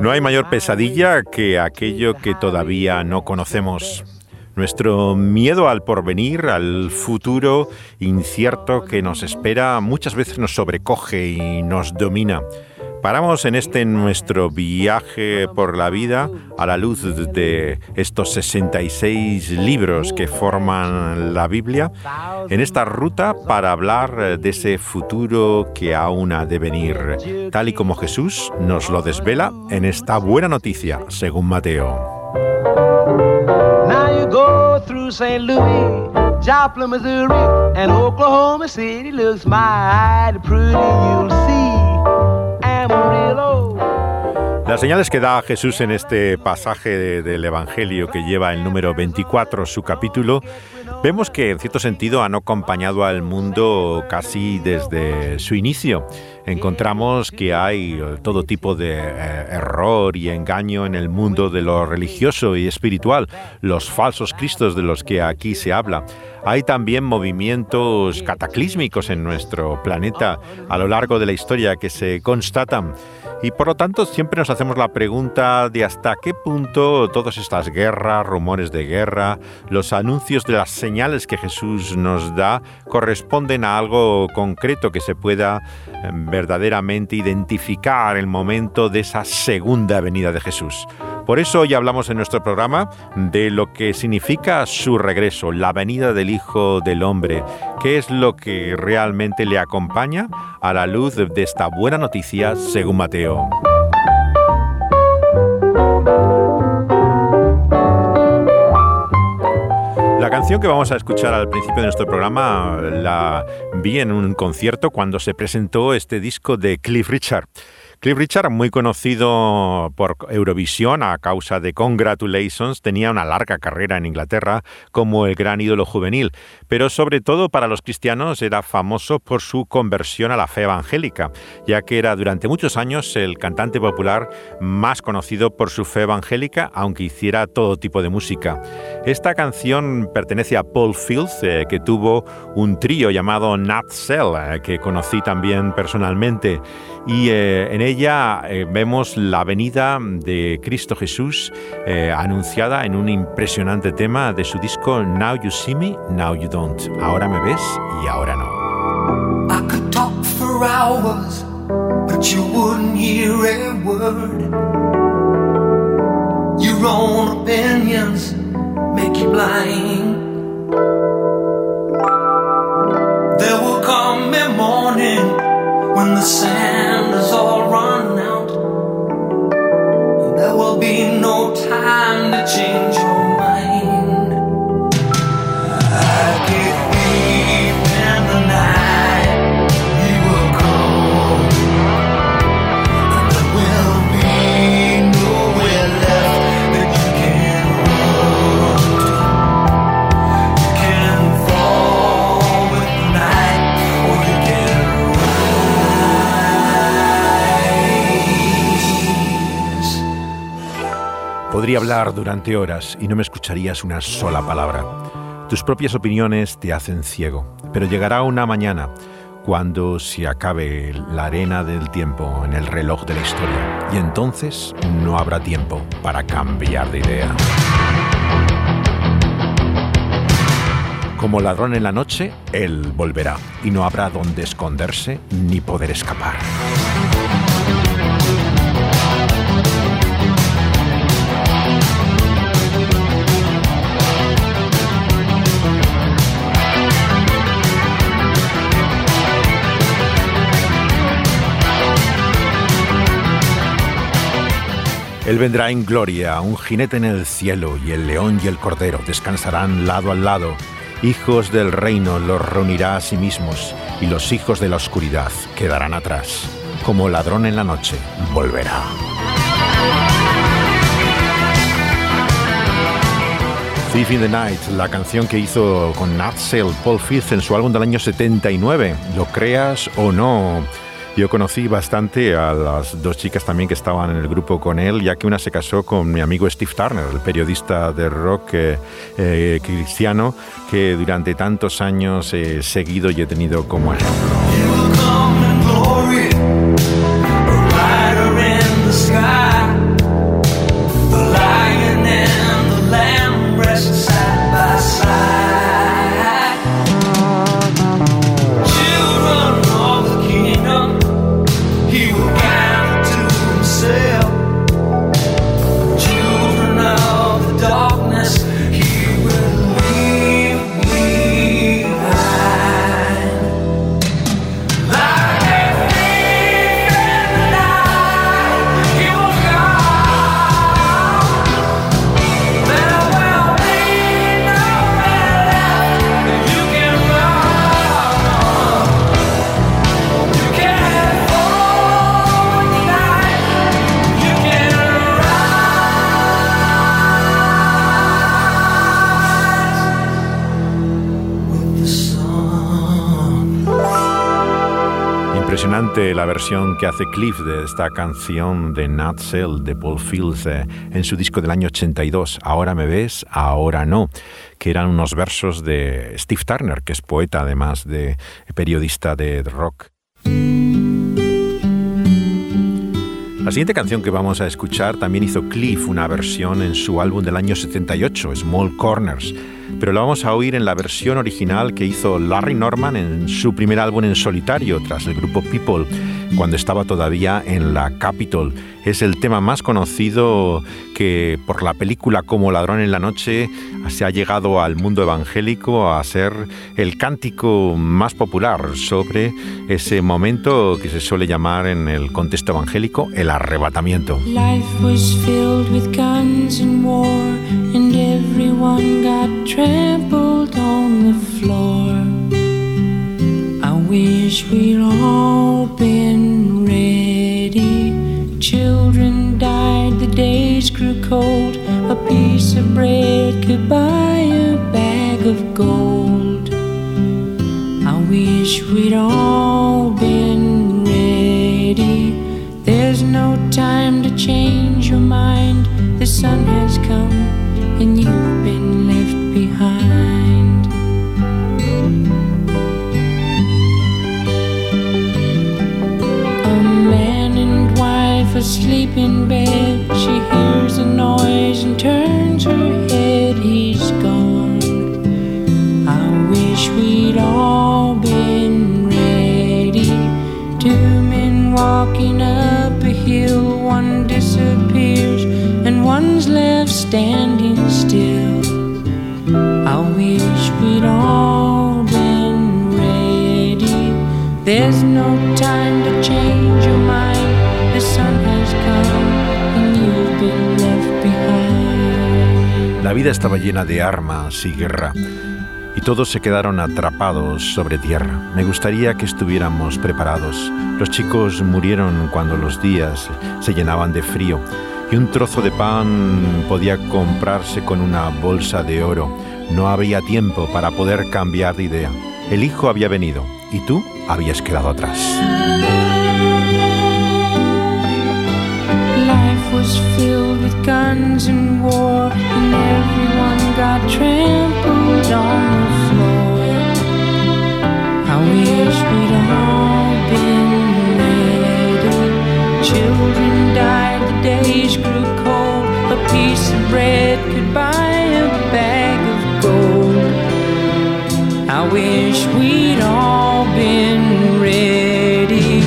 No hay mayor pesadilla que aquello que todavía no conocemos. Nuestro miedo al porvenir, al futuro incierto que nos espera, muchas veces nos sobrecoge y nos domina. Paramos en este nuestro viaje por la vida a la luz de estos 66 libros que forman la Biblia, en esta ruta para hablar de ese futuro que aún ha de venir, tal y como Jesús nos lo desvela en esta buena noticia, según Mateo. Through St. Louis, Joplin, Missouri, and Oklahoma City looks mighty pretty. You'll see. Las señales que da Jesús en este pasaje de- del Evangelio que lleva el número 24, su capítulo, vemos que en cierto sentido han acompañado al mundo casi desde su inicio. Encontramos que hay todo tipo de eh, error y engaño en el mundo de lo religioso y espiritual, los falsos cristos de los que aquí se habla. Hay también movimientos cataclísmicos en nuestro planeta a lo largo de la historia que se constatan. Y por lo tanto siempre nos hacemos la pregunta de hasta qué punto todas estas guerras, rumores de guerra, los anuncios de las señales que Jesús nos da corresponden a algo concreto que se pueda eh, verdaderamente identificar el momento de esa segunda venida de Jesús. Por eso hoy hablamos en nuestro programa de lo que significa su regreso, la venida del Hijo del Hombre, qué es lo que realmente le acompaña a la luz de esta buena noticia según Mateo. La canción que vamos a escuchar al principio de nuestro programa la vi en un concierto cuando se presentó este disco de Cliff Richard. Cliff Richard, muy conocido por Eurovisión a causa de Congratulations, tenía una larga carrera en Inglaterra como el gran ídolo juvenil, pero sobre todo para los cristianos era famoso por su conversión a la fe evangélica, ya que era durante muchos años el cantante popular más conocido por su fe evangélica, aunque hiciera todo tipo de música. Esta canción pertenece a Paul Fields, eh, que tuvo un trío llamado Nat Cell, eh, que conocí también personalmente, y eh, en ella eh, vemos la venida de Cristo Jesús eh, anunciada en un impresionante tema de su disco Now You See Me, Now You Don't. Ahora me ves y ahora no. I could talk for hours, but you wouldn't hear a word. Your own opinions make you blind. There will come a morning when the sand hablar durante horas y no me escucharías una sola palabra. Tus propias opiniones te hacen ciego, pero llegará una mañana cuando se acabe la arena del tiempo en el reloj de la historia y entonces no habrá tiempo para cambiar de idea. Como ladrón en la noche, él volverá y no habrá donde esconderse ni poder escapar. Él vendrá en gloria, un jinete en el cielo, y el león y el cordero descansarán lado al lado, hijos del reino los reunirá a sí mismos, y los hijos de la oscuridad quedarán atrás. Como ladrón en la noche, volverá. Thief in the Night, la canción que hizo con Sale Paul Fifth en su álbum del año 79, lo creas o no. Yo conocí bastante a las dos chicas también que estaban en el grupo con él, ya que una se casó con mi amigo Steve Turner, el periodista de rock eh, eh, cristiano que durante tantos años he seguido y he tenido como ejemplo. La versión que hace Cliff de esta canción de Nat de Paul Fields eh, en su disco del año 82, Ahora me ves, ahora no, que eran unos versos de Steve Turner, que es poeta además de periodista de rock. La siguiente canción que vamos a escuchar también hizo Cliff una versión en su álbum del año 78, Small Corners pero lo vamos a oír en la versión original que hizo Larry Norman en su primer álbum en solitario tras el grupo People, cuando estaba todavía en la Capitol. Es el tema más conocido que por la película Como ladrón en la noche se ha llegado al mundo evangélico a ser el cántico más popular sobre ese momento que se suele llamar en el contexto evangélico el arrebatamiento. Everyone got trampled on the floor. I wish we'd all been ready. Children died, the days grew cold. A piece of bread could buy a bag of gold. I wish we'd all been ready. There's no time to change your mind. The sun has come and you've been left behind. A man and wife asleep in bed. She hears a noise and turns her head. La vida estaba llena de armas y guerra. Y todos se quedaron atrapados sobre tierra. Me gustaría que estuviéramos preparados. Los chicos murieron cuando los días se llenaban de frío y un trozo de pan podía comprarse con una bolsa de oro. No había tiempo para poder cambiar de idea. El hijo había venido y tú habías quedado atrás. Life was filled with guns and war, and everyone got trampled on the floor. I wish we'd all been ready. Children died, the days grew cold. A piece of bread could buy I wish we'd all been ready.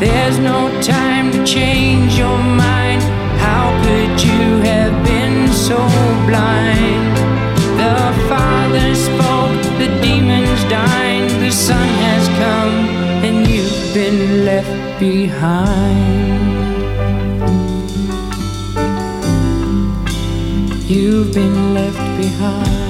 There's no time to change your mind. How could you have been so blind? The Father spoke, the demons dined, the Son has come, and you've been left behind. You've been left behind.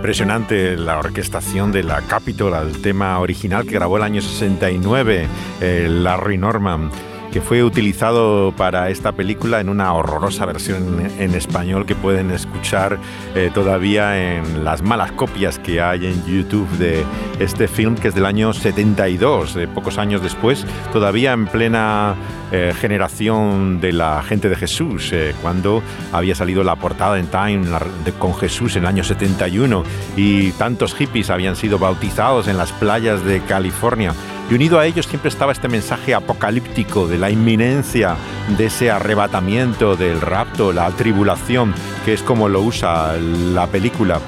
Impresionante la orquestación de la Capitol, el tema original que grabó el año 69, eh, Larry Norman que fue utilizado para esta película en una horrorosa versión en español que pueden escuchar eh, todavía en las malas copias que hay en YouTube de este film que es del año 72, de pocos años después, todavía en plena eh, generación de la gente de Jesús, eh, cuando había salido la portada en Time con Jesús en el año 71 y tantos hippies habían sido bautizados en las playas de California y unido a ellos siempre estaba este mensaje apocalíptico de la inminencia de ese arrebatamiento, del rapto, la tribulación, que es como lo usa la película.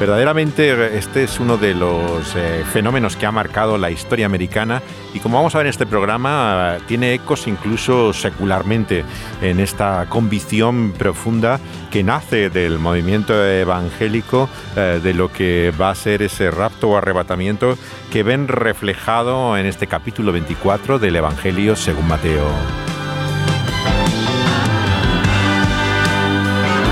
Verdaderamente este es uno de los eh, fenómenos que ha marcado la historia americana y como vamos a ver en este programa tiene ecos incluso secularmente en esta convicción profunda que nace del movimiento evangélico eh, de lo que va a ser ese rapto o arrebatamiento que ven reflejado en este capítulo 24 del Evangelio según Mateo.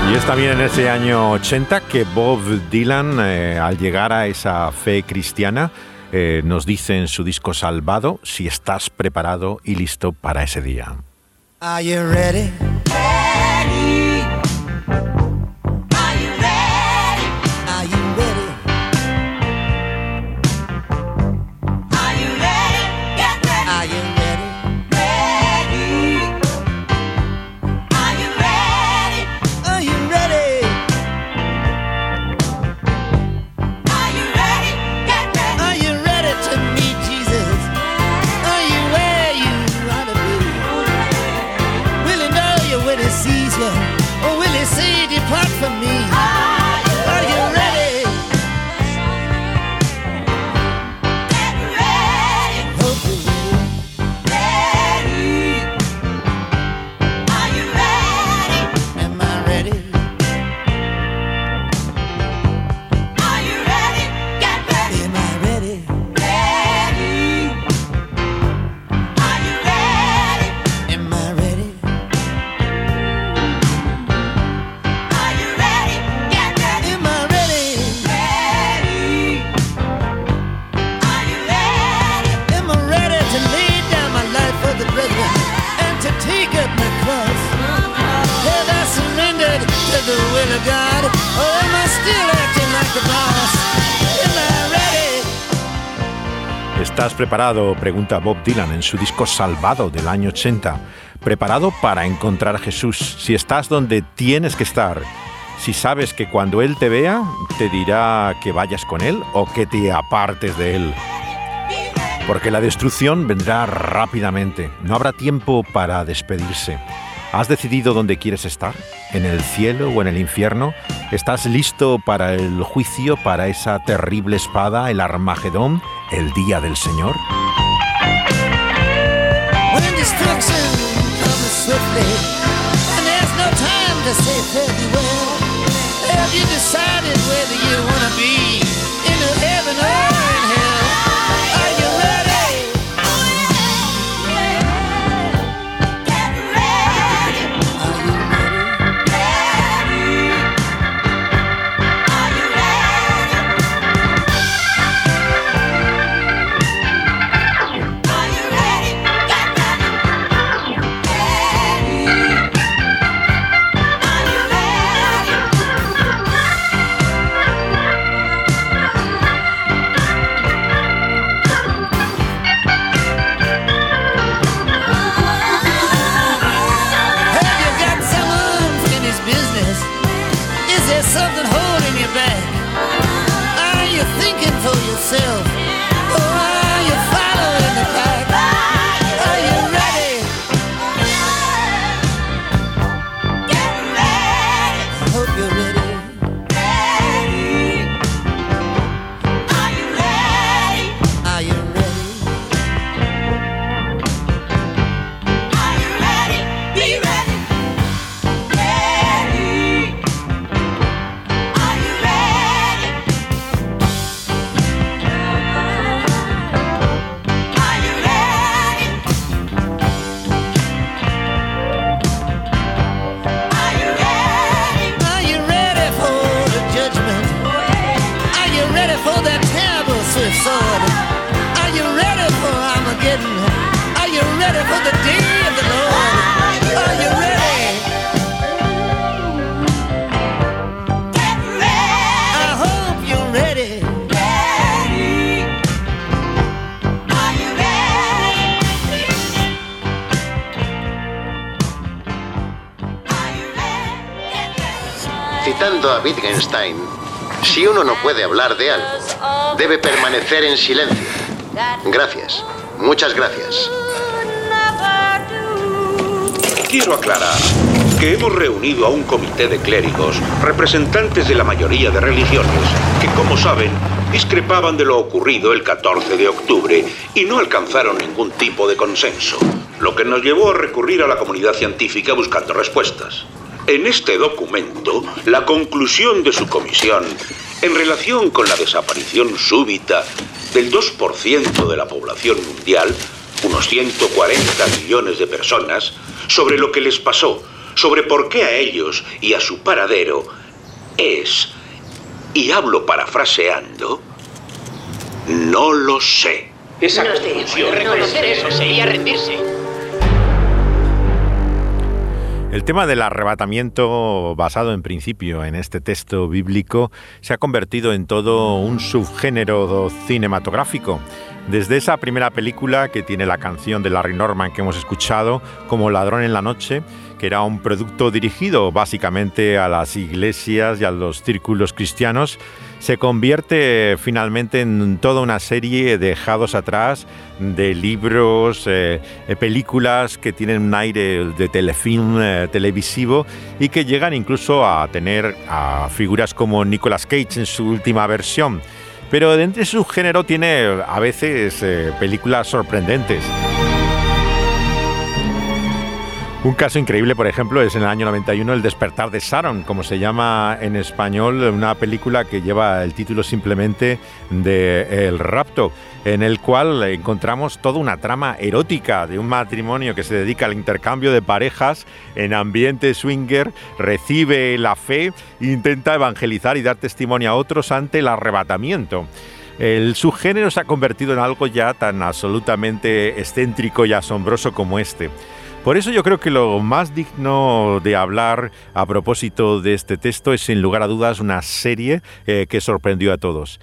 Y es también en ese año 80 que Bob Dylan, eh, al llegar a esa fe cristiana, eh, nos dice en su disco Salvado si estás preparado y listo para ese día. ¿Estás preparado? Pregunta Bob Dylan en su disco Salvado del año 80. ¿Preparado para encontrar a Jesús? Si estás donde tienes que estar, si sabes que cuando Él te vea, te dirá que vayas con Él o que te apartes de Él. Porque la destrucción vendrá rápidamente. No habrá tiempo para despedirse. ¿Has decidido dónde quieres estar? ¿En el cielo o en el infierno? ¿Estás listo para el juicio, para esa terrible espada, el Armagedón, el día del Señor? Have you decided whether you be Wittgenstein, si uno no puede hablar de algo, debe permanecer en silencio. Gracias. Muchas gracias. Quiero aclarar que hemos reunido a un comité de clérigos, representantes de la mayoría de religiones, que como saben, discrepaban de lo ocurrido el 14 de octubre y no alcanzaron ningún tipo de consenso, lo que nos llevó a recurrir a la comunidad científica buscando respuestas. En este documento, la conclusión de su comisión en relación con la desaparición súbita del 2% de la población mundial, unos 140 millones de personas, sobre lo que les pasó, sobre por qué a ellos y a su paradero, es, y hablo parafraseando, no lo sé. Esa conclusión, reconocer eso sería rendirse. El tema del arrebatamiento, basado en principio en este texto bíblico, se ha convertido en todo un subgénero cinematográfico. Desde esa primera película que tiene la canción de Larry Norman que hemos escuchado, como Ladrón en la Noche, que era un producto dirigido básicamente a las iglesias y a los círculos cristianos, se convierte finalmente en toda una serie dejados atrás de libros, eh, eh, películas que tienen un aire de telefilm eh, televisivo y que llegan incluso a tener a figuras como Nicolas Cage en su última versión. Pero dentro de su género tiene a veces películas sorprendentes. Un caso increíble, por ejemplo, es en el año 91 El despertar de Sharon, como se llama en español, una película que lleva el título simplemente de El rapto, en el cual encontramos toda una trama erótica de un matrimonio que se dedica al intercambio de parejas en ambiente swinger, recibe la fe, intenta evangelizar y dar testimonio a otros ante el arrebatamiento. El subgénero se ha convertido en algo ya tan absolutamente excéntrico y asombroso como este. Por eso yo creo que lo más digno de hablar a propósito de este texto es sin lugar a dudas una serie eh, que sorprendió a todos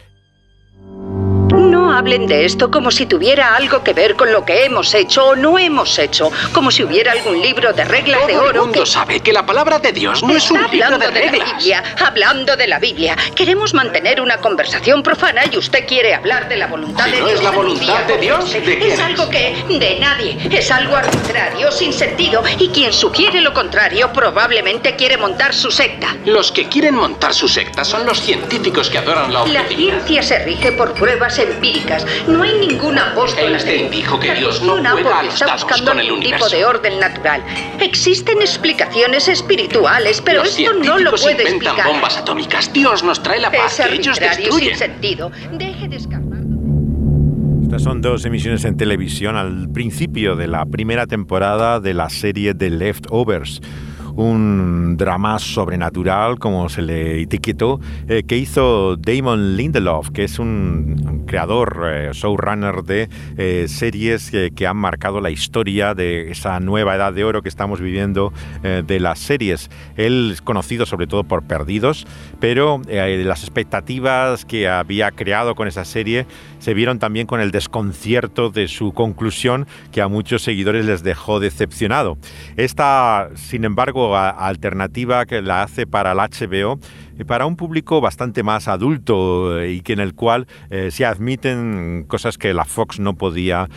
hablen de esto como si tuviera algo que ver con lo que hemos hecho o no hemos hecho, como si hubiera algún libro de reglas de oro. Todo el mundo sabe que la palabra de Dios no es un libro de, de La Biblia, hablando de la Biblia. Queremos mantener una conversación profana y usted quiere hablar de la voluntad de Dios. no es la voluntad de Dios, ¿de Es algo que de nadie, es algo arbitrario, sin sentido y quien sugiere lo contrario probablemente quiere montar su secta. Los que quieren montar su secta son los científicos que adoran la objetividad. La ciencia se rige por pruebas empíricas no hay ninguna apóstol. Einstein dijo que Dios no juega a los está buscando con el universo. tipo de orden natural. Existen explicaciones espirituales, pero los esto no lo puede inventan explicar. bombas atómicas. Dios nos trae la paz. Es que ellos destruyen. sin sentido. Deje de escapar. Estas son dos emisiones en televisión al principio de la primera temporada de la serie The Leftovers un drama sobrenatural, como se le etiquetó, eh, que hizo Damon Lindelof, que es un, creador, eh, showrunner de eh, series que han marcado la historia de esa nueva edad de oro que estamos viviendo de las series. Él es conocido sobre todo por Perdidos, pero las expectativas que había creado con esa serie se vieron también con el desconcierto de su conclusión que a muchos seguidores les dejó decepcionado. Esta, sin embargo, alternativa que la hace para el HBO eh, para un público bastante más adulto eh, y que en el cual eh, se admiten cosas que la Fox no podía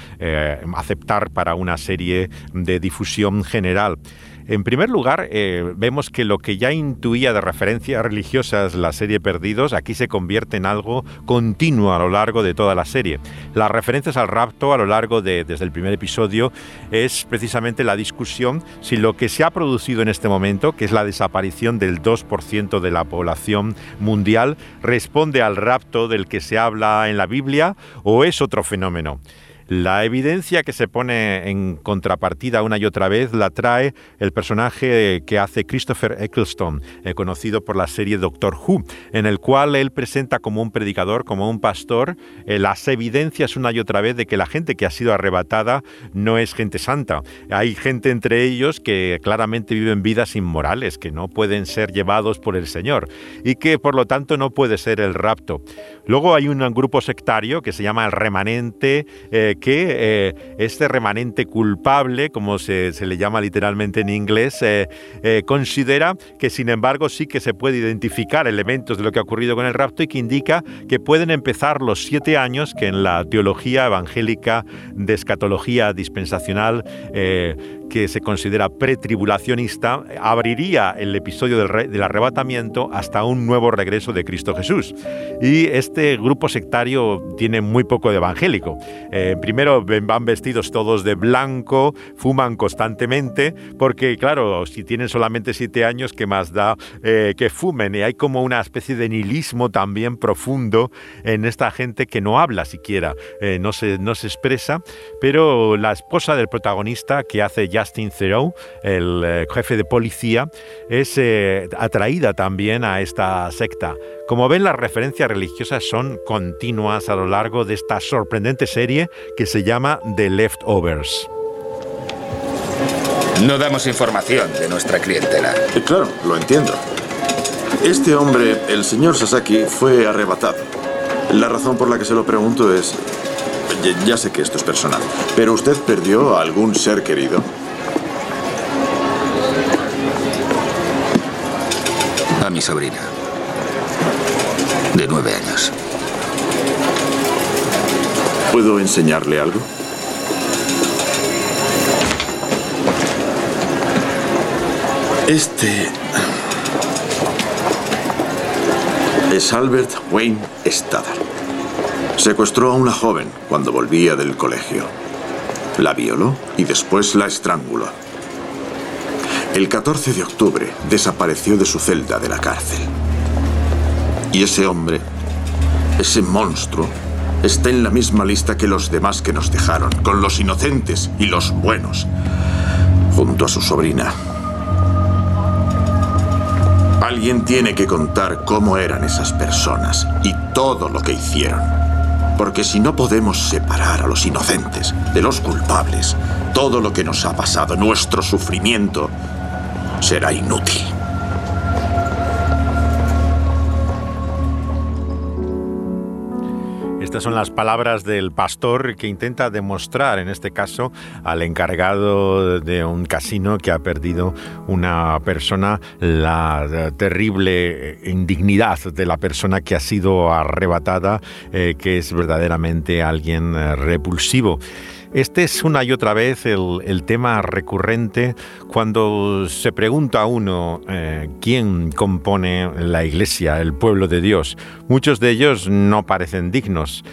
aceptar para una serie de difusión general. En primer lugar, eh, vemos que lo que ya intuía de referencias religiosas la serie Perdidos, aquí se convierte en algo continuo a lo largo de toda la serie. Las referencias al rapto a lo largo de, desde el primer episodio, es precisamente la discusión si lo que se ha producido en este momento, que es la desaparición del 2% de la población mundial, responde al rapto del que se habla en la Biblia o es otro fenómeno. La evidencia que se pone en contrapartida una y otra vez la trae el personaje que hace Christopher Eccleston, eh, conocido por la serie Doctor Who, en el cual él presenta como un predicador, como un pastor, eh, las evidencias una y otra vez de que la gente que ha sido arrebatada no es gente santa. Hay gente entre ellos que claramente viven vidas inmorales, que no pueden ser llevados por el Señor y que por lo tanto no puede ser el rapto. Luego hay un grupo sectario que se llama el remanente, eh, que eh, este remanente culpable, como se, se, le llama literalmente en inglés, eh, eh, considera que sin embargo sí que se puede identificar elementos de lo que ha ocurrido con el rapto y que indica que pueden empezar los siete años que en la teología evangélica de escatología dispensacional que se considera pretribulacionista, abriría el episodio del, arrebatamiento hasta un nuevo regreso de Cristo Jesús. Y este grupo sectario tiene muy poco de evangélico. Eh, primero van vestidos todos de blanco, fuman constantemente, porque claro, si tienen solamente siete años, ¿qué más da eh, que fumen? Y hay como una especie de nihilismo también profundo en esta gente que no habla siquiera, eh, no, se, no se expresa, pero la esposa del protagonista que hace ya Justin Theroux, el eh, jefe de policía, es eh, atraída también a esta secta. Como ven, las referencias religiosas son continuas a lo largo de esta sorprendente serie que se llama The Leftovers. No damos información de nuestra clientela. Eh, claro, lo entiendo. Este hombre, el señor Sasaki, fue arrebatado. La razón por la que se lo pregunto es... Ya sé que esto es personal, pero ¿usted perdió a algún ser querido? A mi sobrina. De nueve años. ¿Puedo enseñarle algo? Este... Es Albert Wayne Stadler. Secuestró a una joven cuando volvía del colegio. La violó y después la estranguló. El 14 de octubre desapareció de su celda de la cárcel. Y ese hombre, ese monstruo, está en la misma lista que los demás que nos dejaron, con los inocentes y los buenos, junto a su sobrina. Alguien tiene que contar cómo eran esas personas y todo lo que hicieron. Porque si no podemos separar a los inocentes de los culpables, todo lo que nos ha pasado, nuestro sufrimiento, será inútil. Estas son las palabras del pastor que intenta demostrar, en este caso, al encargado de un casino que ha perdido una persona, la terrible indignidad de la persona que ha sido arrebatada, eh, que es verdaderamente alguien eh, repulsivo. Este es una y otra vez el, tema recurrente cuando se pregunta a uno eh, quién compone la iglesia, el pueblo de Dios. Muchos de ellos no parecen dignos.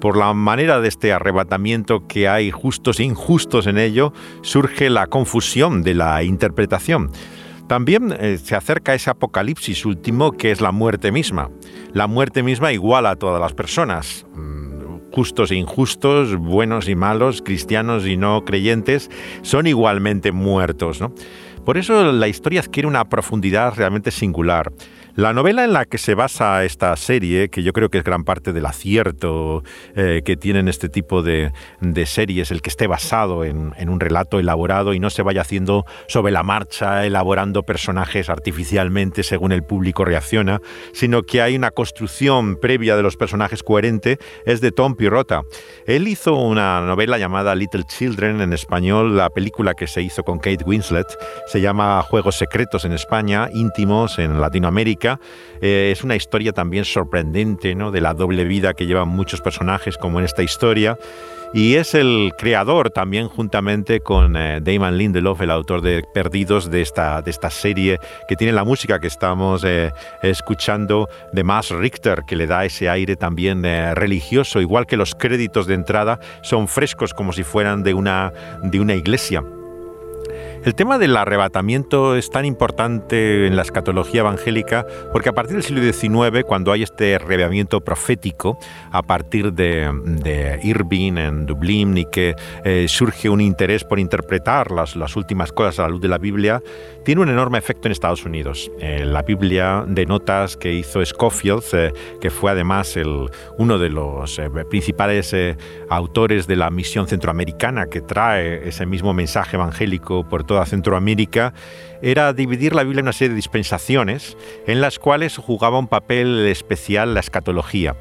Por la manera de este arrebatamiento que hay justos e injustos en ello, surge la confusión de la interpretación. También eh, se acerca ese apocalipsis último que es la muerte misma. La muerte misma iguala a todas las personas justos e injustos, buenos y malos, cristianos y no creyentes, son igualmente muertos. Por eso la historia adquiere una profundidad realmente singular. La novela en la que se basa esta serie, que yo creo que es gran parte del acierto eh, que tienen este tipo de, series, el que esté basado en, un relato elaborado y no se vaya haciendo sobre la marcha, elaborando personajes artificialmente según el público reacciona, sino que hay una construcción previa de los personajes coherente, es de Tom Pirrota. Él hizo una novela llamada Little Children en español, la película que se hizo con Kate Winslet, se llama Juegos Secretos en España, íntimos en Latinoamérica eh, es una historia también sorprendente, ¿no? De la doble vida que llevan muchos personajes, como en esta historia. Y es el creador también, juntamente con eh, Damon Lindelof, el autor de Perdidos, de esta, de esta serie que tiene la música que estamos eh, escuchando de Max Richter, que le da ese aire también religioso, igual que los créditos de entrada son frescos como si fueran de una, de una iglesia. El tema del arrebatamiento es tan importante en la escatología evangélica porque a partir del siglo XIX, cuando hay este arrebatamiento profético, a partir de, Irving en Dublín y que eh, surge un interés por interpretar las, las, últimas cosas a la luz de la Biblia, tiene un enorme efecto en Estados Unidos. Eh, la Biblia de notas que hizo Scofield, eh, que fue además el, uno de los principales autores de la misión centroamericana que trae ese mismo mensaje evangélico por toda Centroamérica, era dividir la Biblia en una serie de dispensaciones en las cuales jugaba un papel especial la escatología.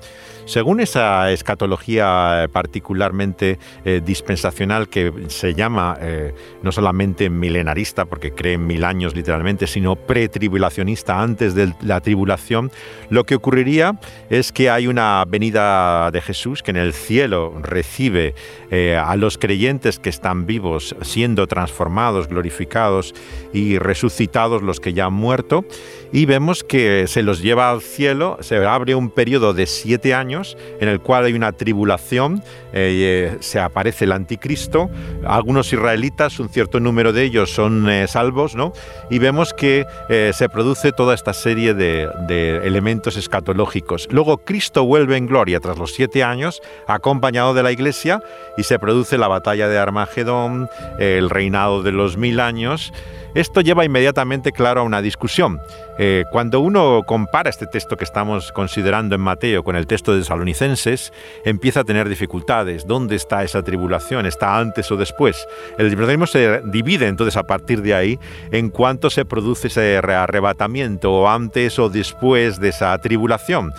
Según esa escatología particularmente eh, dispensacional que se llama eh, no solamente milenarista, porque cree en mil años literalmente, sino pretribulacionista antes de la tribulación, lo que ocurriría es que hay una venida de Jesús que en el cielo recibe eh, a los creyentes que están vivos, siendo transformados, glorificados y resucitados los que ya han muerto, y vemos que se los lleva al cielo, se abre un periodo de siete años en el cual hay una tribulación, eh, se aparece el anticristo, algunos israelitas, un cierto número de ellos son eh, salvos, ¿no? Y vemos que eh, se produce toda esta serie de, de elementos escatológicos. Luego Cristo vuelve en gloria tras los siete años, acompañado de la iglesia, y se produce la batalla de Armagedón, el reinado de los mil años, esto lleva inmediatamente, claro, a una discusión. Eh, cuando uno compara este texto que estamos considerando en Mateo con el texto de Salonicenses, empieza a tener dificultades. ¿Dónde está esa tribulación? ¿Está antes o después? El liberalismo se divide entonces a partir de ahí en cuanto se produce ese arrebatamiento, o antes o después de esa tribulación.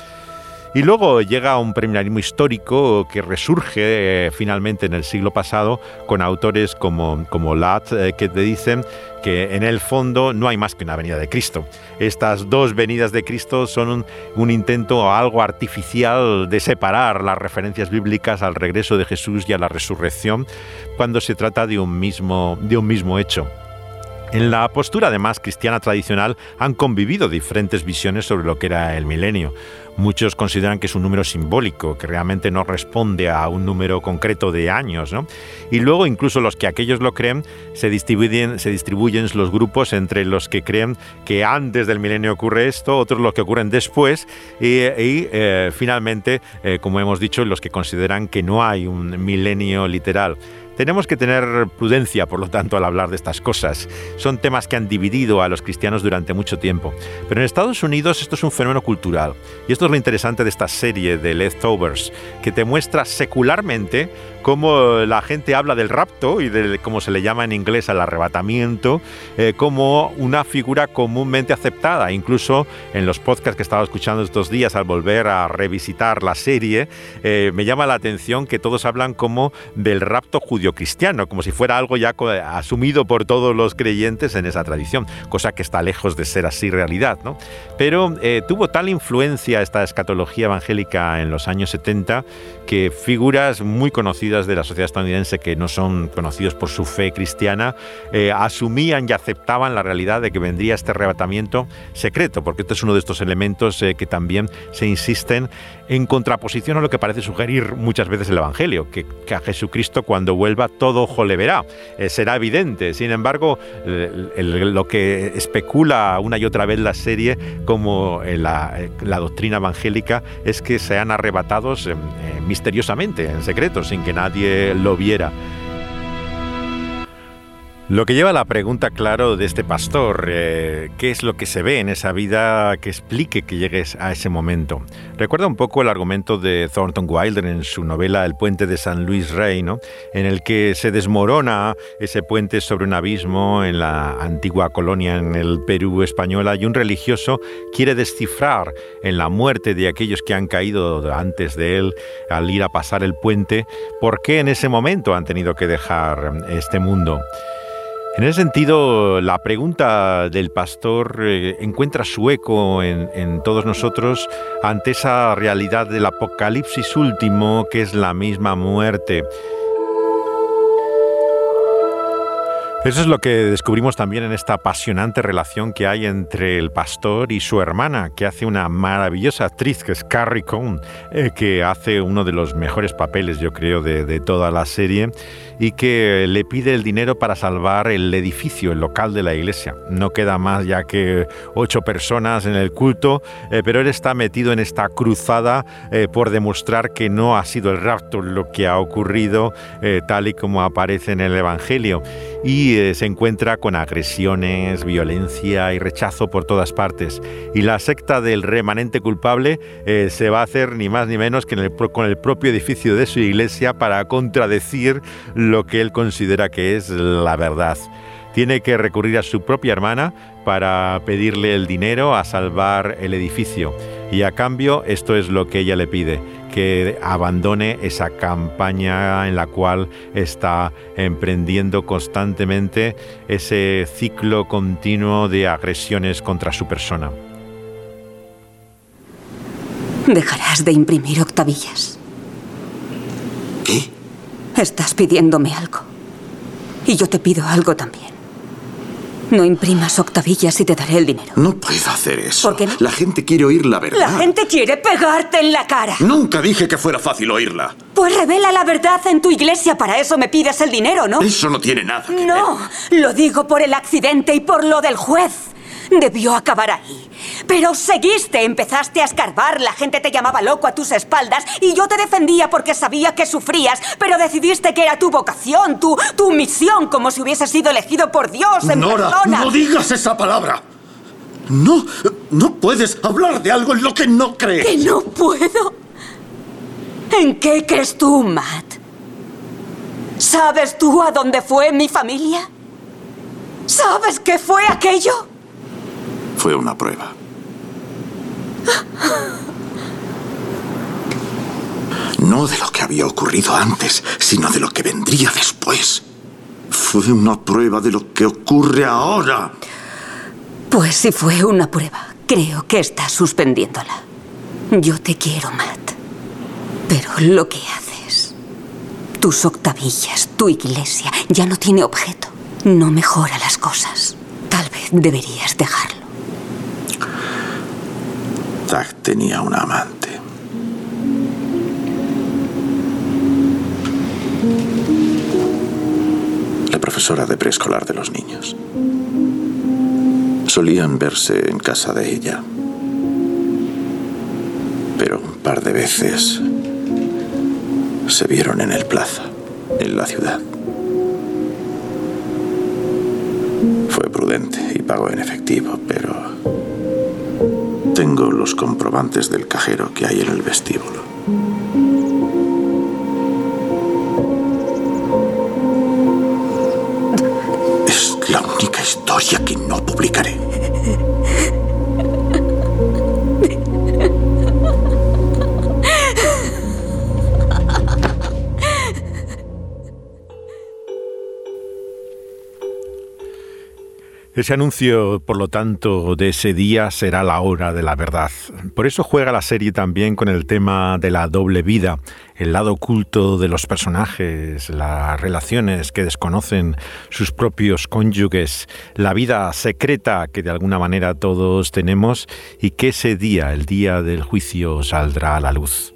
Y luego llega un premiarismo histórico que resurge eh, finalmente en el siglo pasado con autores como, como Lat, eh, que te dicen que en el fondo no hay más que una venida de Cristo. Estas dos venidas de Cristo son un, un intento algo artificial de separar las referencias bíblicas al regreso de Jesús y a la resurrección cuando se trata de un mismo, de un mismo hecho. En la postura además cristiana tradicional han convivido diferentes visiones sobre lo que era el milenio. Muchos consideran que es un número simbólico, que realmente no responde a un número concreto de años. ¿no? Y luego incluso los que aquellos lo creen, se distribuyen, se distribuyen los grupos entre los que creen que antes del milenio ocurre esto, otros los que ocurren después y, eh, finalmente, eh, como hemos dicho, los que consideran que no hay un milenio literal. Tenemos que tener prudencia, por lo tanto, al hablar de estas cosas. Son temas que han dividido a los cristianos durante mucho tiempo. Pero en Estados Unidos esto es un fenómeno cultural. Y esto es lo interesante de esta serie de Leftovers, que te muestra secularmente cómo la gente habla del rapto y de cómo se le llama en inglés al arrebatamiento, eh, como una figura comúnmente aceptada. Incluso en los podcasts que estaba escuchando estos días al volver a revisitar la serie, eh, me llama la atención que todos hablan como del rapto judío-cristiano, como si fuera algo ya asumido por todos los creyentes en esa tradición, cosa que está lejos de ser así realidad. ¿no? Pero eh, tuvo tal influencia esta escatología evangélica en los años 70 que figuras muy conocidas de la sociedad estadounidense que no son conocidos por su fe cristiana, eh, asumían y aceptaban la realidad de que vendría este arrebatamiento secreto, porque este es uno de estos elementos eh, que también se insisten en contraposición a lo que parece sugerir muchas veces el Evangelio, que, que a Jesucristo cuando vuelva todo ojo le verá, eh, será evidente. Sin embargo, lo que especula una y otra vez la serie como la, doctrina evangélica es que sean arrebatados misteriosamente, en secreto, sin que nadie lo viera. Lo que lleva a la pregunta, claro, de este pastor, eh, ¿qué es lo que se ve en esa vida que explique que llegues a ese momento? Recuerda un poco el argumento de Thornton Wilder en su novela El puente de San Luis Rey, ¿no? en el que se desmorona ese puente sobre un abismo en la antigua colonia en el Perú española y un religioso quiere descifrar en la muerte de aquellos que han caído antes de él al ir a pasar el puente, por qué en ese momento han tenido que dejar este mundo. En ese sentido, la pregunta del pastor eh, encuentra su eco en, en, todos nosotros ante esa realidad del apocalipsis último que es la misma muerte. Eso es lo que descubrimos también en esta apasionante relación que hay entre el pastor y su hermana, que hace una maravillosa actriz, que es Carrie Cohn, eh, que hace uno de los mejores papeles, yo creo, de, toda la serie, y que le pide el dinero para salvar el edificio, el local de la iglesia. No queda más ya que ocho personas en el culto, eh, pero él está metido en esta cruzada eh, por demostrar que no ha sido el rapto lo que ha ocurrido, tal y como aparece en el Evangelio. Y eh, se encuentra con agresiones, violencia y rechazo por todas partes. Y la secta del remanente culpable eh, se va a hacer ni más ni menos que con el propio edificio de su iglesia para contradecir lo que él considera que es la verdad tiene que recurrir a su propia hermana para pedirle el dinero a salvar el edificio. Y a cambio esto es lo que ella le pide, que abandone esa campaña en la cual está emprendiendo constantemente ese ciclo continuo de agresiones contra su persona. Dejarás de imprimir octavillas. ¿Qué? Estás pidiéndome algo. Y yo te pido algo también. No imprimas octavillas y te daré el dinero. No puedo hacer eso. ¿Por qué no? La gente quiere oír la verdad. La gente quiere pegarte en la cara. Nunca dije que fuera fácil oírla. Pues revela la verdad en tu iglesia. Para eso me pides el dinero, ¿no? Eso no tiene nada. que No, lo digo por el accidente y por lo del juez. Debió acabar ahí. Pero seguiste, empezaste a escarbar, la gente te llamaba loco a tus espaldas y yo te defendía porque sabía que sufrías, pero decidiste que era tu vocación, tu, tu misión, como si hubieses sido elegido por Dios en Nora, persona. no digas esa palabra. No, no puedes hablar de algo en lo que no crees. ¿Que no puedo? ¿En qué crees tú, Matt? ¿Sabes tú a dónde fue mi familia? ¿Sabes qué fue aquello? Fue una prueba. No de lo que había ocurrido antes, sino de lo que vendría después. Fue una prueba de lo que ocurre ahora. Pues si fue una prueba, creo que estás suspendiéndola. Yo te quiero, Matt. Pero lo que haces, tus octavillas, tu iglesia, ya no tiene objeto. No mejora las cosas. Tal vez deberías dejarlo. Tag tenía una amante. La profesora de preescolar de los niños. Solían verse en casa de ella. Pero un par de veces se vieron en el plaza, en la ciudad. Fue prudente y pagó en efectivo, pero tengo los comprobantes del cajero que hay en el vestíbulo. Es la única historia que no publicaré. Ese anuncio, por lo tanto, de ese día será la hora de la verdad. Por eso juega la serie también con el tema de la doble vida, el lado oculto de los personajes, las relaciones que desconocen sus propios cónyuges, la vida secreta que de alguna manera todos tenemos y que ese día, el día del juicio, saldrá a la luz.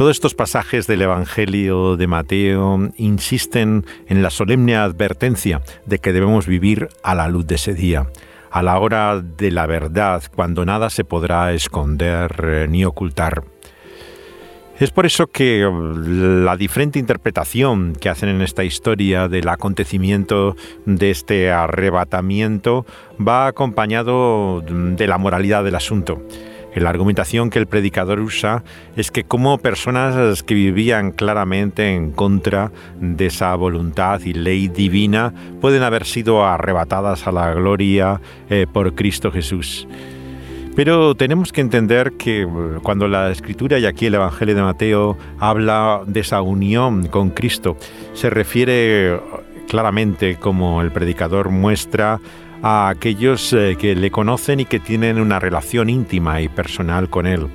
Todos estos pasajes del Evangelio de Mateo insisten en la solemne advertencia de que debemos vivir a la luz de ese día, a la hora de la verdad, cuando nada se podrá esconder eh, ni ocultar. Es por eso que la diferente interpretación que hacen en esta historia del acontecimiento de este arrebatamiento va acompañado de la moralidad del asunto. La argumentación que el predicador usa es que como personas que vivían claramente en contra de esa voluntad y ley divina pueden haber sido arrebatadas a la gloria eh, por Cristo Jesús. Pero tenemos que entender que cuando la Escritura y aquí el Evangelio de Mateo habla de esa unión con Cristo, se refiere claramente, como el predicador muestra, a aquellos eh, que le conocen y que tienen una relación íntima y personal con Él.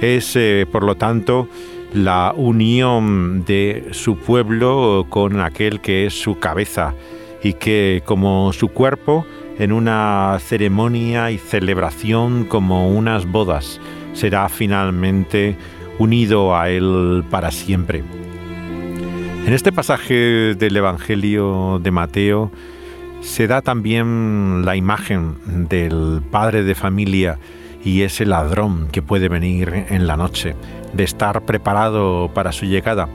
Es, eh, por lo tanto, la unión de su pueblo con aquel que es su cabeza y que como su cuerpo, en una ceremonia y celebración como unas bodas, será finalmente unido a Él para siempre. En este pasaje del Evangelio de Mateo, se da también la imagen del padre de familia y ese ladrón que puede venir en la noche, de estar preparado para su llegada,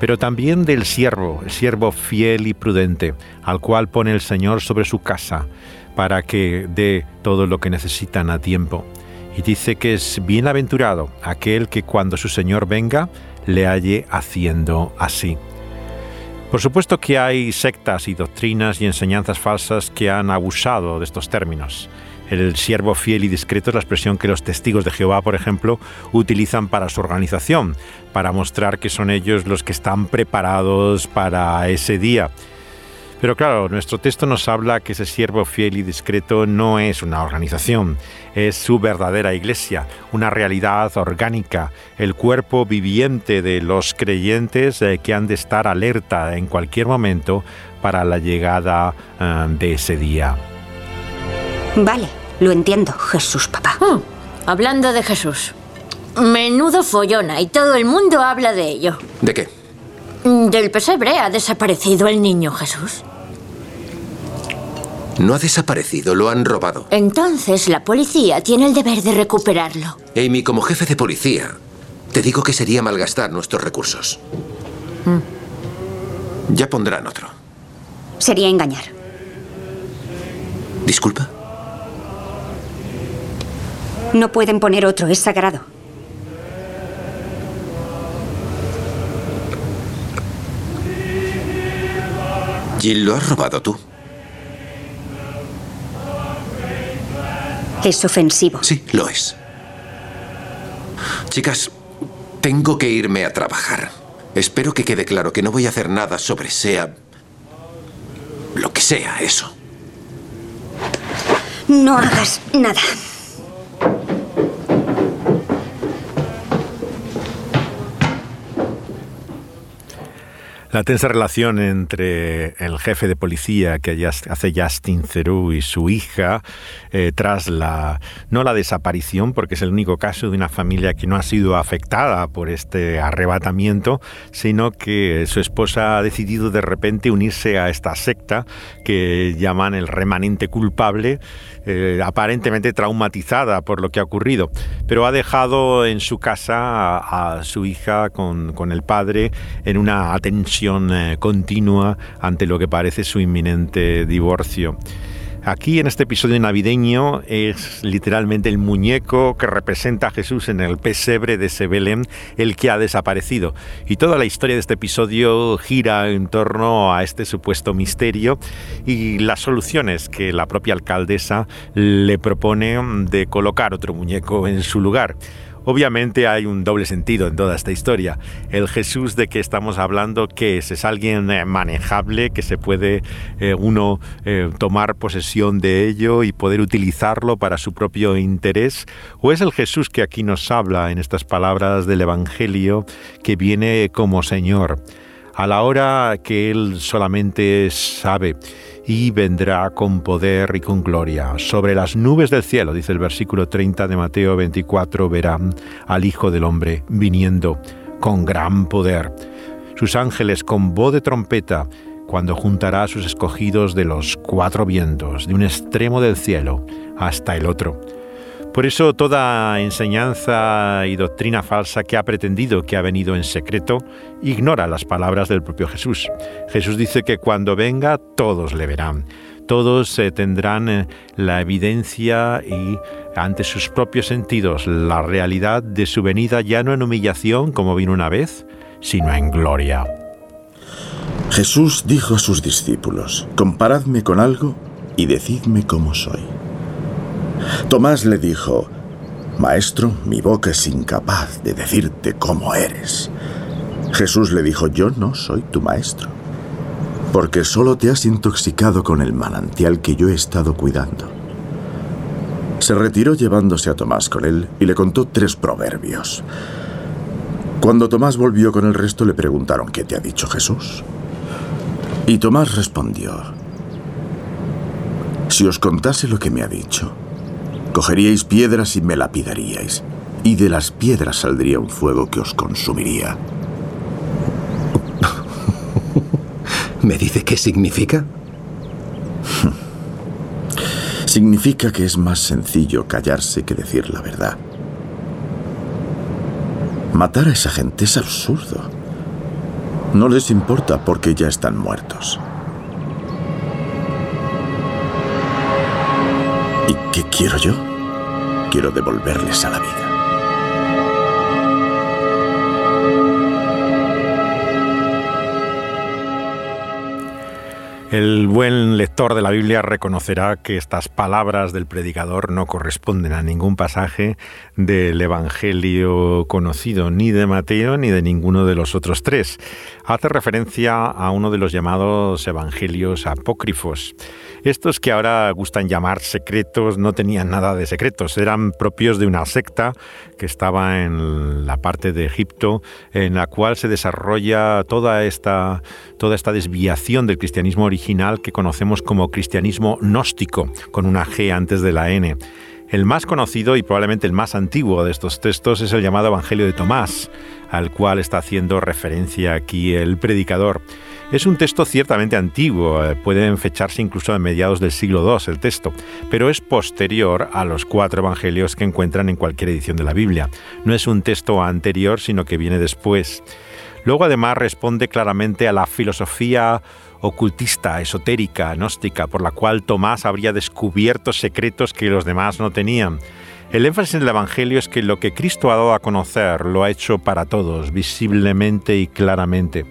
pero también del siervo, el siervo fiel y prudente, al cual pone el Señor sobre su casa para que dé todo lo que necesitan a tiempo. Y dice que es bienaventurado aquel que cuando su Señor venga le halle haciendo así. Por supuesto que hay sectas y doctrinas y enseñanzas falsas que han abusado de estos términos. El siervo fiel y discreto es la expresión que los testigos de Jehová, por ejemplo, utilizan para su organización, para mostrar que son ellos los que están preparados para ese día. Pero claro, nuestro texto nos habla que ese siervo fiel y discreto no es una organización, es su verdadera iglesia, una realidad orgánica, el cuerpo viviente de los creyentes eh, que han de estar alerta en cualquier momento para la llegada eh, de ese día. Vale, lo entiendo, Jesús, papá. Mm, hablando de Jesús. Menudo follona y todo el mundo habla de ello. ¿De qué? Del pesebre ha desaparecido el niño Jesús. No ha desaparecido, lo han robado. Entonces la policía tiene el deber de recuperarlo. Amy, como jefe de policía, te digo que sería malgastar nuestros recursos. Mm. Ya pondrán otro. Sería engañar. ¿Disculpa? No pueden poner otro, es sagrado. Jill, lo has robado tú. Es ofensivo. Sí, lo es. Chicas, tengo que irme a trabajar. Espero que quede claro que no voy a hacer nada sobre sea... lo que sea eso. No hagas nada. La tensa relación entre el jefe de policía que hace Justin Theroux y su hija eh, tras la no la desaparición, porque es el único caso de una familia que no ha sido afectada por este arrebatamiento, sino que su esposa ha decidido de repente unirse a esta secta que llaman el remanente culpable, eh, aparentemente traumatizada por lo que ha ocurrido, pero ha dejado en su casa a, a su hija con, con el padre en una atención eh, continua ante lo que parece su inminente divorcio. Aquí en este episodio navideño es literalmente el muñeco que representa a Jesús en el pesebre de Sebelén el que ha desaparecido. Y toda la historia de este episodio gira en torno a este supuesto misterio y las soluciones que la propia alcaldesa le propone de colocar otro muñeco en su lugar. Obviamente hay un doble sentido en toda esta historia. El Jesús de que estamos hablando, que es? ¿Es alguien eh, manejable que se puede eh, uno eh, tomar posesión de ello y poder utilizarlo para su propio interés? ¿O es el Jesús que aquí nos habla en estas palabras del Evangelio que viene como Señor? A la hora que Él solamente sabe y vendrá con poder y con gloria. Sobre las nubes del cielo, dice el versículo 30 de Mateo 24, verán al Hijo del Hombre viniendo con gran poder. Sus ángeles con voz de trompeta, cuando juntará a sus escogidos de los cuatro vientos, de un extremo del cielo hasta el otro. Por eso toda enseñanza y doctrina falsa que ha pretendido que ha venido en secreto ignora las palabras del propio Jesús. Jesús dice que cuando venga todos le verán, todos eh, tendrán eh, la evidencia y ante sus propios sentidos la realidad de su venida ya no en humillación como vino una vez, sino en gloria. Jesús dijo a sus discípulos, comparadme con algo y decidme cómo soy. Tomás le dijo, Maestro, mi boca es incapaz de decirte cómo eres. Jesús le dijo, yo no soy tu maestro, porque solo te has intoxicado con el manantial que yo he estado cuidando. Se retiró llevándose a Tomás con él y le contó tres proverbios. Cuando Tomás volvió con el resto le preguntaron, ¿qué te ha dicho Jesús? Y Tomás respondió, si os contase lo que me ha dicho, Cogeríais piedras y me lapidaríais, y de las piedras saldría un fuego que os consumiría. ¿Me dice qué significa? Significa que es más sencillo callarse que decir la verdad. Matar a esa gente es absurdo. No les importa porque ya están muertos. Qué quiero yo? Quiero devolverles a la vida. El buen lector de la Biblia reconocerá que estas palabras del predicador no corresponden a ningún pasaje del Evangelio conocido, ni de Mateo ni de ninguno de los otros tres. Hace referencia a uno de los llamados Evangelios apócrifos. Estos que ahora gustan llamar secretos no tenían nada de secretos, eran propios de una secta que estaba en la parte de Egipto en la cual se desarrolla toda esta, toda esta desviación del cristianismo original que conocemos como cristianismo gnóstico, con una G antes de la N. El más conocido y probablemente el más antiguo de estos textos es el llamado Evangelio de Tomás, al cual está haciendo referencia aquí el predicador. Es un texto ciertamente antiguo, eh, puede fecharse incluso a mediados del siglo II el texto, pero es posterior a los cuatro evangelios que encuentran en cualquier edición de la Biblia. No es un texto anterior, sino que viene después. Luego además responde claramente a la filosofía ocultista, esotérica, gnóstica, por la cual Tomás habría descubierto secretos que los demás no tenían. El énfasis en el Evangelio es que lo que Cristo ha dado a conocer lo ha hecho para todos, visiblemente y claramente.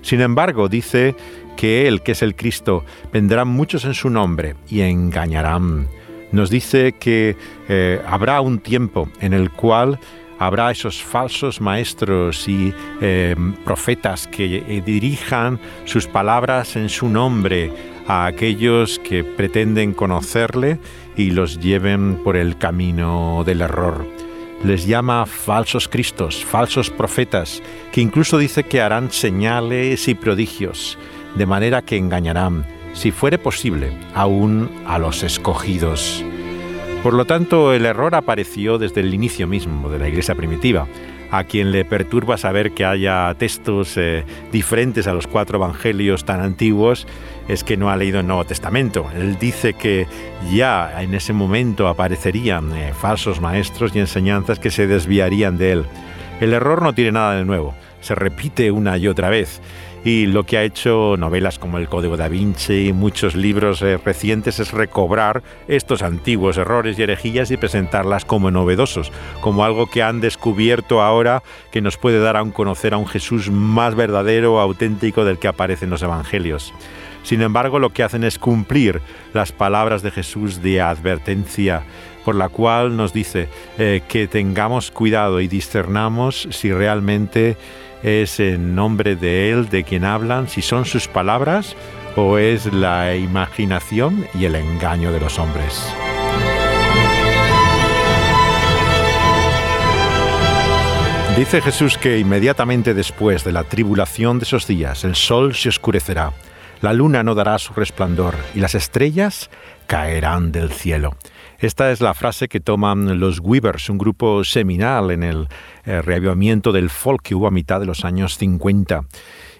Sin embargo, dice que Él, que es el Cristo, vendrán muchos en su nombre y engañarán. Nos dice que eh, habrá un tiempo en el cual habrá esos falsos maestros y eh, profetas que eh, dirijan sus palabras en su nombre a aquellos que pretenden conocerle y los lleven por el camino del error les llama falsos cristos, falsos profetas, que incluso dice que harán señales y prodigios, de manera que engañarán, si fuere posible, aún a los escogidos. Por lo tanto, el error apareció desde el inicio mismo de la iglesia primitiva a quien le perturba saber que haya textos eh, diferentes a los cuatro evangelios tan antiguos es que no ha leído el Nuevo Testamento. Él dice que ya en ese momento aparecerían eh, falsos maestros y enseñanzas que se desviarían de él. El error no tiene nada de nuevo, se repite una y otra vez y lo que ha hecho novelas como El Código da Vinci y muchos libros eh, recientes es recobrar estos antiguos errores y herejías y presentarlas como novedosos, como algo que han descubierto ahora que nos puede dar a un conocer a un Jesús más verdadero, auténtico del que aparece en los evangelios. Sin embargo, lo que hacen es cumplir las palabras de Jesús de advertencia por la cual nos dice eh, que tengamos cuidado y discernamos si realmente es en nombre de Él de quien hablan, si son sus palabras o es la imaginación y el engaño de los hombres. Dice Jesús que inmediatamente después de la tribulación de esos días el sol se oscurecerá, la luna no dará su resplandor y las estrellas caerán del cielo. Esta es la frase que toman los Weavers, un grupo seminal en el eh, reavivamiento del folk que hubo a mitad de los años 50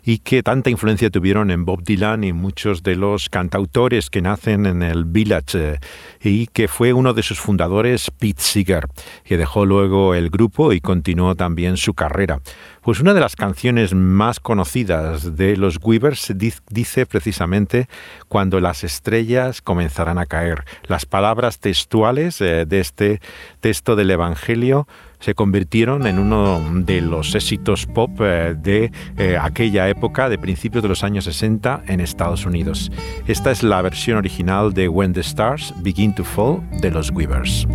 y que tanta influencia tuvieron en Bob Dylan y muchos de los cantautores que nacen en el Village eh, y que fue uno de sus fundadores Pete Seeger, que dejó luego el grupo y continuó también su carrera. Pues una de las canciones más conocidas de los Weavers dice precisamente cuando las estrellas comenzarán a caer. Las palabras textuales eh, de este texto del Evangelio se convirtieron en uno de los éxitos pop eh, de eh, aquella época, de principios de los años 60 en Estados Unidos. Esta es la versión original de When the Stars Begin to Fall de los Weavers.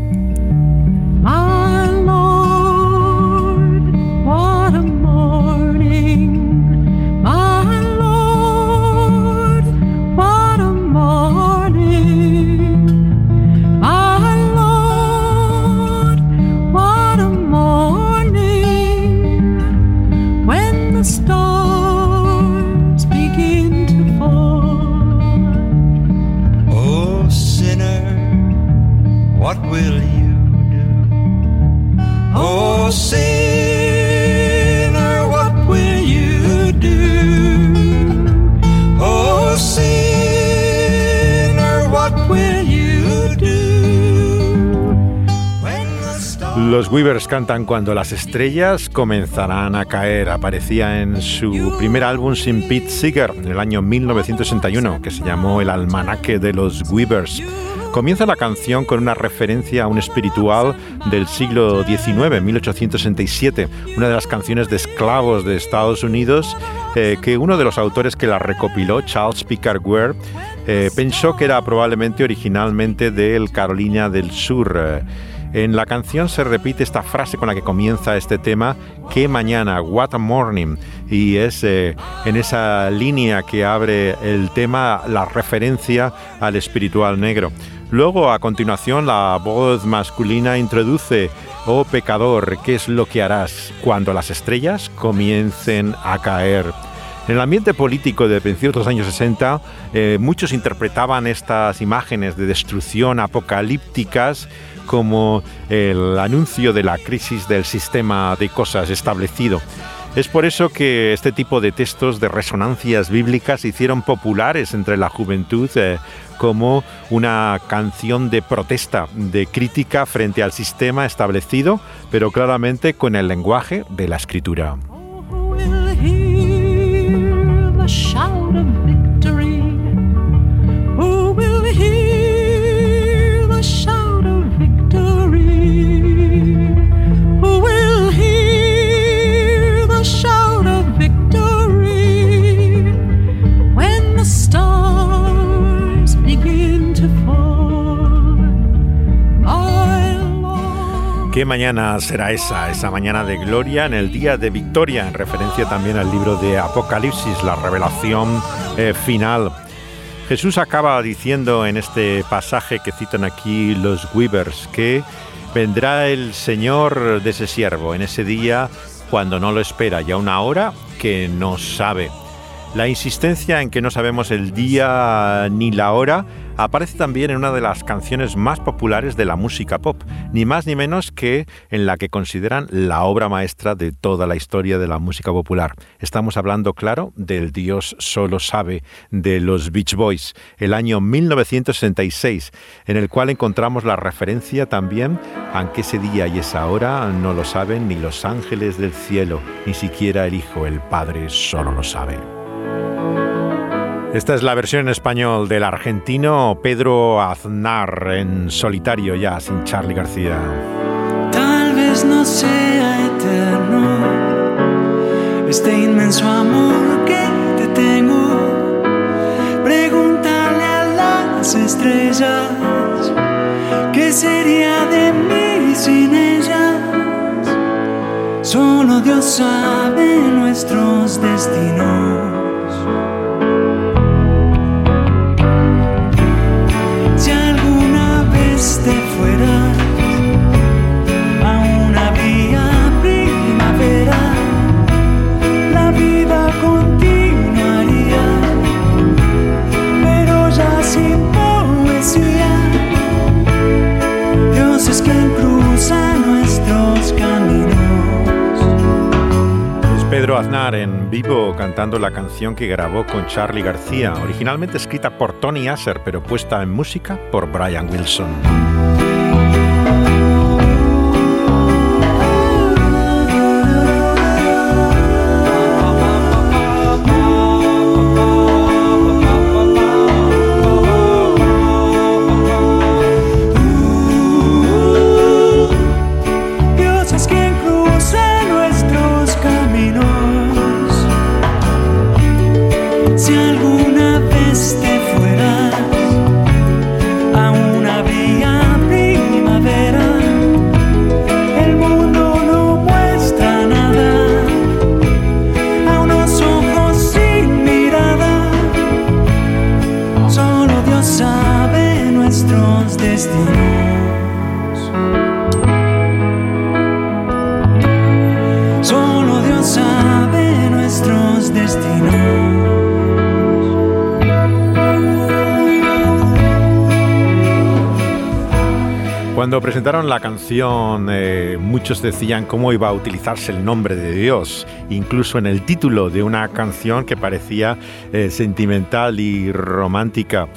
Los Weavers cantan cuando las estrellas comenzarán a caer. Aparecía en su primer álbum sin Pete Seeger en el año 1961, que se llamó El Almanaque de los Weavers. Comienza la canción con una referencia a un espiritual del siglo XIX, 1867, una de las canciones de esclavos de Estados Unidos, eh, que uno de los autores que la recopiló, Charles Picard Ware, eh, pensó que era probablemente originalmente del Carolina del Sur. En la canción se repite esta frase con la que comienza este tema, que mañana, what a morning, y es eh, en esa línea que abre el tema la referencia al espiritual negro. Luego, a continuación, la voz masculina introduce, oh pecador, ¿qué es lo que harás cuando las estrellas comiencen a caer? En el ambiente político de principios de los años 60, eh, muchos interpretaban estas imágenes de destrucción apocalípticas como el anuncio de la crisis del sistema de cosas establecido. Es por eso que este tipo de textos de resonancias bíblicas se hicieron populares entre la juventud eh, como una canción de protesta, de crítica frente al sistema establecido, pero claramente con el lenguaje de la escritura. ¿Qué mañana será esa? Esa mañana de gloria en el día de victoria, en referencia también al libro de Apocalipsis, la revelación eh, final. Jesús acaba diciendo en este pasaje que citan aquí los Weavers que vendrá el Señor de ese siervo en ese día cuando no lo espera, ya una hora que no sabe. La insistencia en que no sabemos el día ni la hora aparece también en una de las canciones más populares de la música pop, ni más ni menos que en la que consideran la obra maestra de toda la historia de la música popular. Estamos hablando, claro, del Dios solo sabe de los Beach Boys, el año 1966, en el cual encontramos la referencia también, aunque ese día y esa hora no lo saben ni los ángeles del cielo, ni siquiera el Hijo, el Padre, solo lo sabe. Esta es la versión en español del argentino Pedro Aznar en solitario ya, sin Charlie García. Tal vez no sea eterno este inmenso amor que te tengo. Pregúntale a las estrellas qué sería de mí sin ellas. Solo Dios sabe nuestros destinos. Aznar en vivo cantando la canción que grabó con Charlie García, originalmente escrita por Tony Asser, pero puesta en música por Brian Wilson. Eh, muchos decían cómo iba a utilizarse el nombre de Dios, incluso en el título de una canción que parecía eh, sentimental y romántica.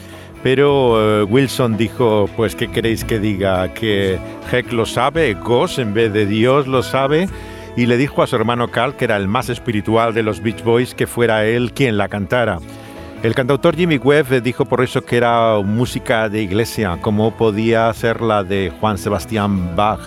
Pero eh, Wilson dijo, pues, ¿qué queréis que diga? ¿Que Heck lo sabe? ¿Gos en vez de Dios lo sabe? Y le dijo a su hermano Carl, que era el más espiritual de los Beach Boys, que fuera él quien la cantara. El cantautor Jimmy Webb dijo por eso que era música de iglesia, como podía ser la de Juan Sebastián Bach.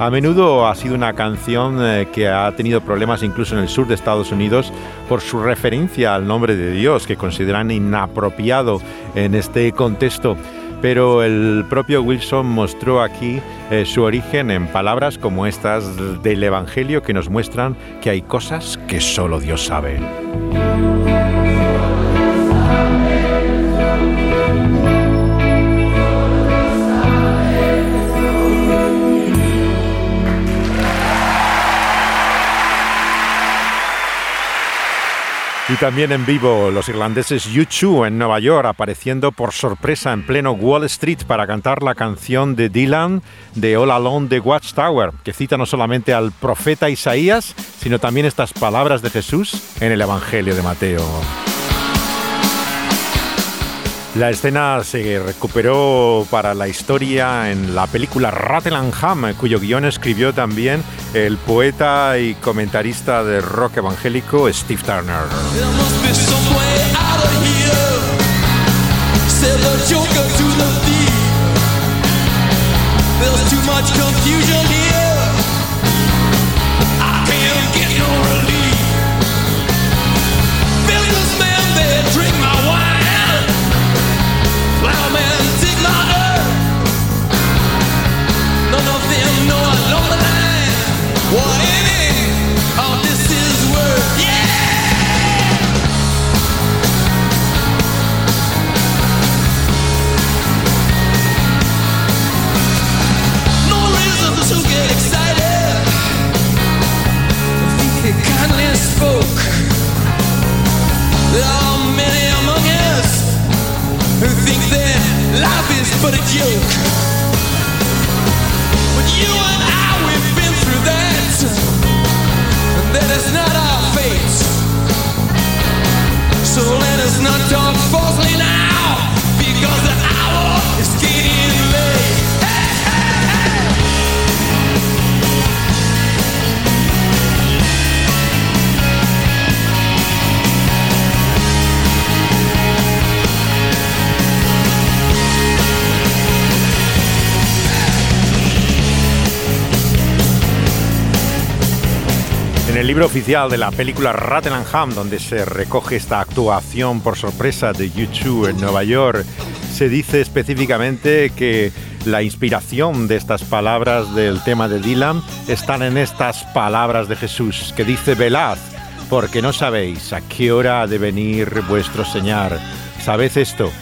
A menudo ha sido una canción eh, que ha tenido problemas incluso en el sur de Estados Unidos por su referencia al nombre de Dios, que consideran inapropiado en este contexto. Pero el propio Wilson mostró aquí eh, su origen en palabras como estas del Evangelio que nos muestran que hay cosas que solo Dios sabe. Y también en vivo los irlandeses U2 en Nueva York, apareciendo por sorpresa en pleno Wall Street para cantar la canción de Dylan de All Alone the Watchtower, que cita no solamente al profeta Isaías, sino también estas palabras de Jesús en el Evangelio de Mateo. La escena se recuperó para la historia en la película Ham, cuyo guion escribió también el poeta y comentarista de rock evangélico Steve Turner. El libro oficial de la película Ham, donde se recoge esta actuación por sorpresa de YouTube en Nueva York, se dice específicamente que la inspiración de estas palabras del tema de Dylan están en estas palabras de Jesús, que dice, velad, porque no sabéis a qué hora ha de venir vuestro Señor. ¿Sabed esto?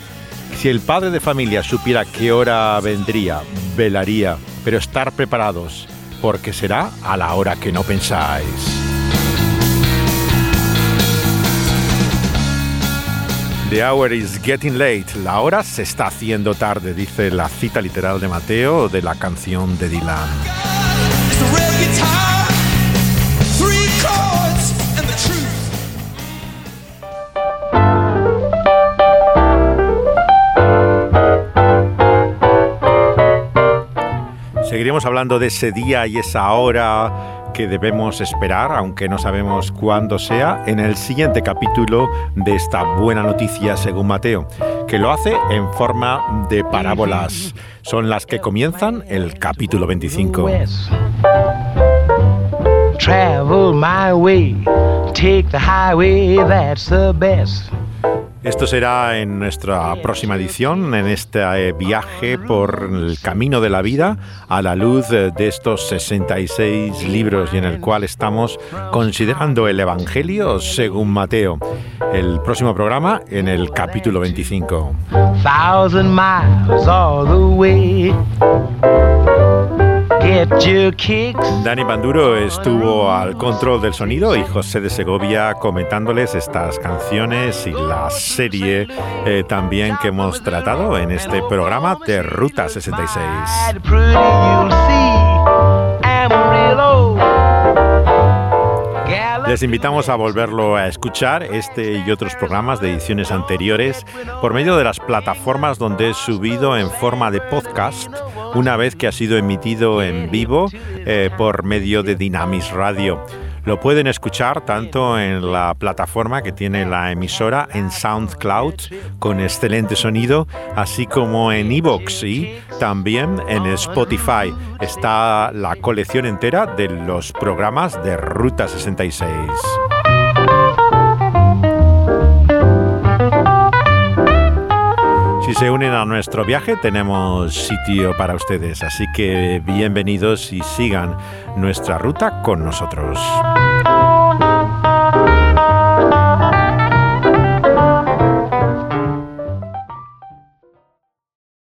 Si el padre de familia supiera qué hora vendría, velaría, pero estar preparados, porque será a la hora que no pensáis. The hour is getting late. La hora se está haciendo tarde, dice la cita literal de Mateo de la canción de Dylan. Seguiremos hablando de ese día y esa hora que debemos esperar, aunque no sabemos cuándo sea, en el siguiente capítulo de esta buena noticia según Mateo, que lo hace en forma de parábolas. Son las que comienzan el capítulo 25. Travel my way, take the highway, that's the best. Esto será en nuestra próxima edición, en este eh, viaje por el camino de la vida a la luz de estos 66 libros y en el cual estamos considerando el Evangelio según Mateo. El próximo programa en el capítulo 25. Dani Banduro estuvo al control del sonido y José de Segovia comentándoles estas canciones y la serie eh, también que hemos tratado en este programa de Ruta 66. Les invitamos a volverlo a escuchar, este y otros programas de ediciones anteriores, por medio de las plataformas donde he subido en forma de podcast una vez que ha sido emitido en vivo eh, por medio de Dynamis Radio. Lo pueden escuchar tanto en la plataforma que tiene la emisora en SoundCloud con excelente sonido, así como en Evox y también en Spotify. Está la colección entera de los programas de Ruta 66. Si se unen a nuestro viaje tenemos sitio para ustedes, así que bienvenidos y sigan nuestra ruta con nosotros.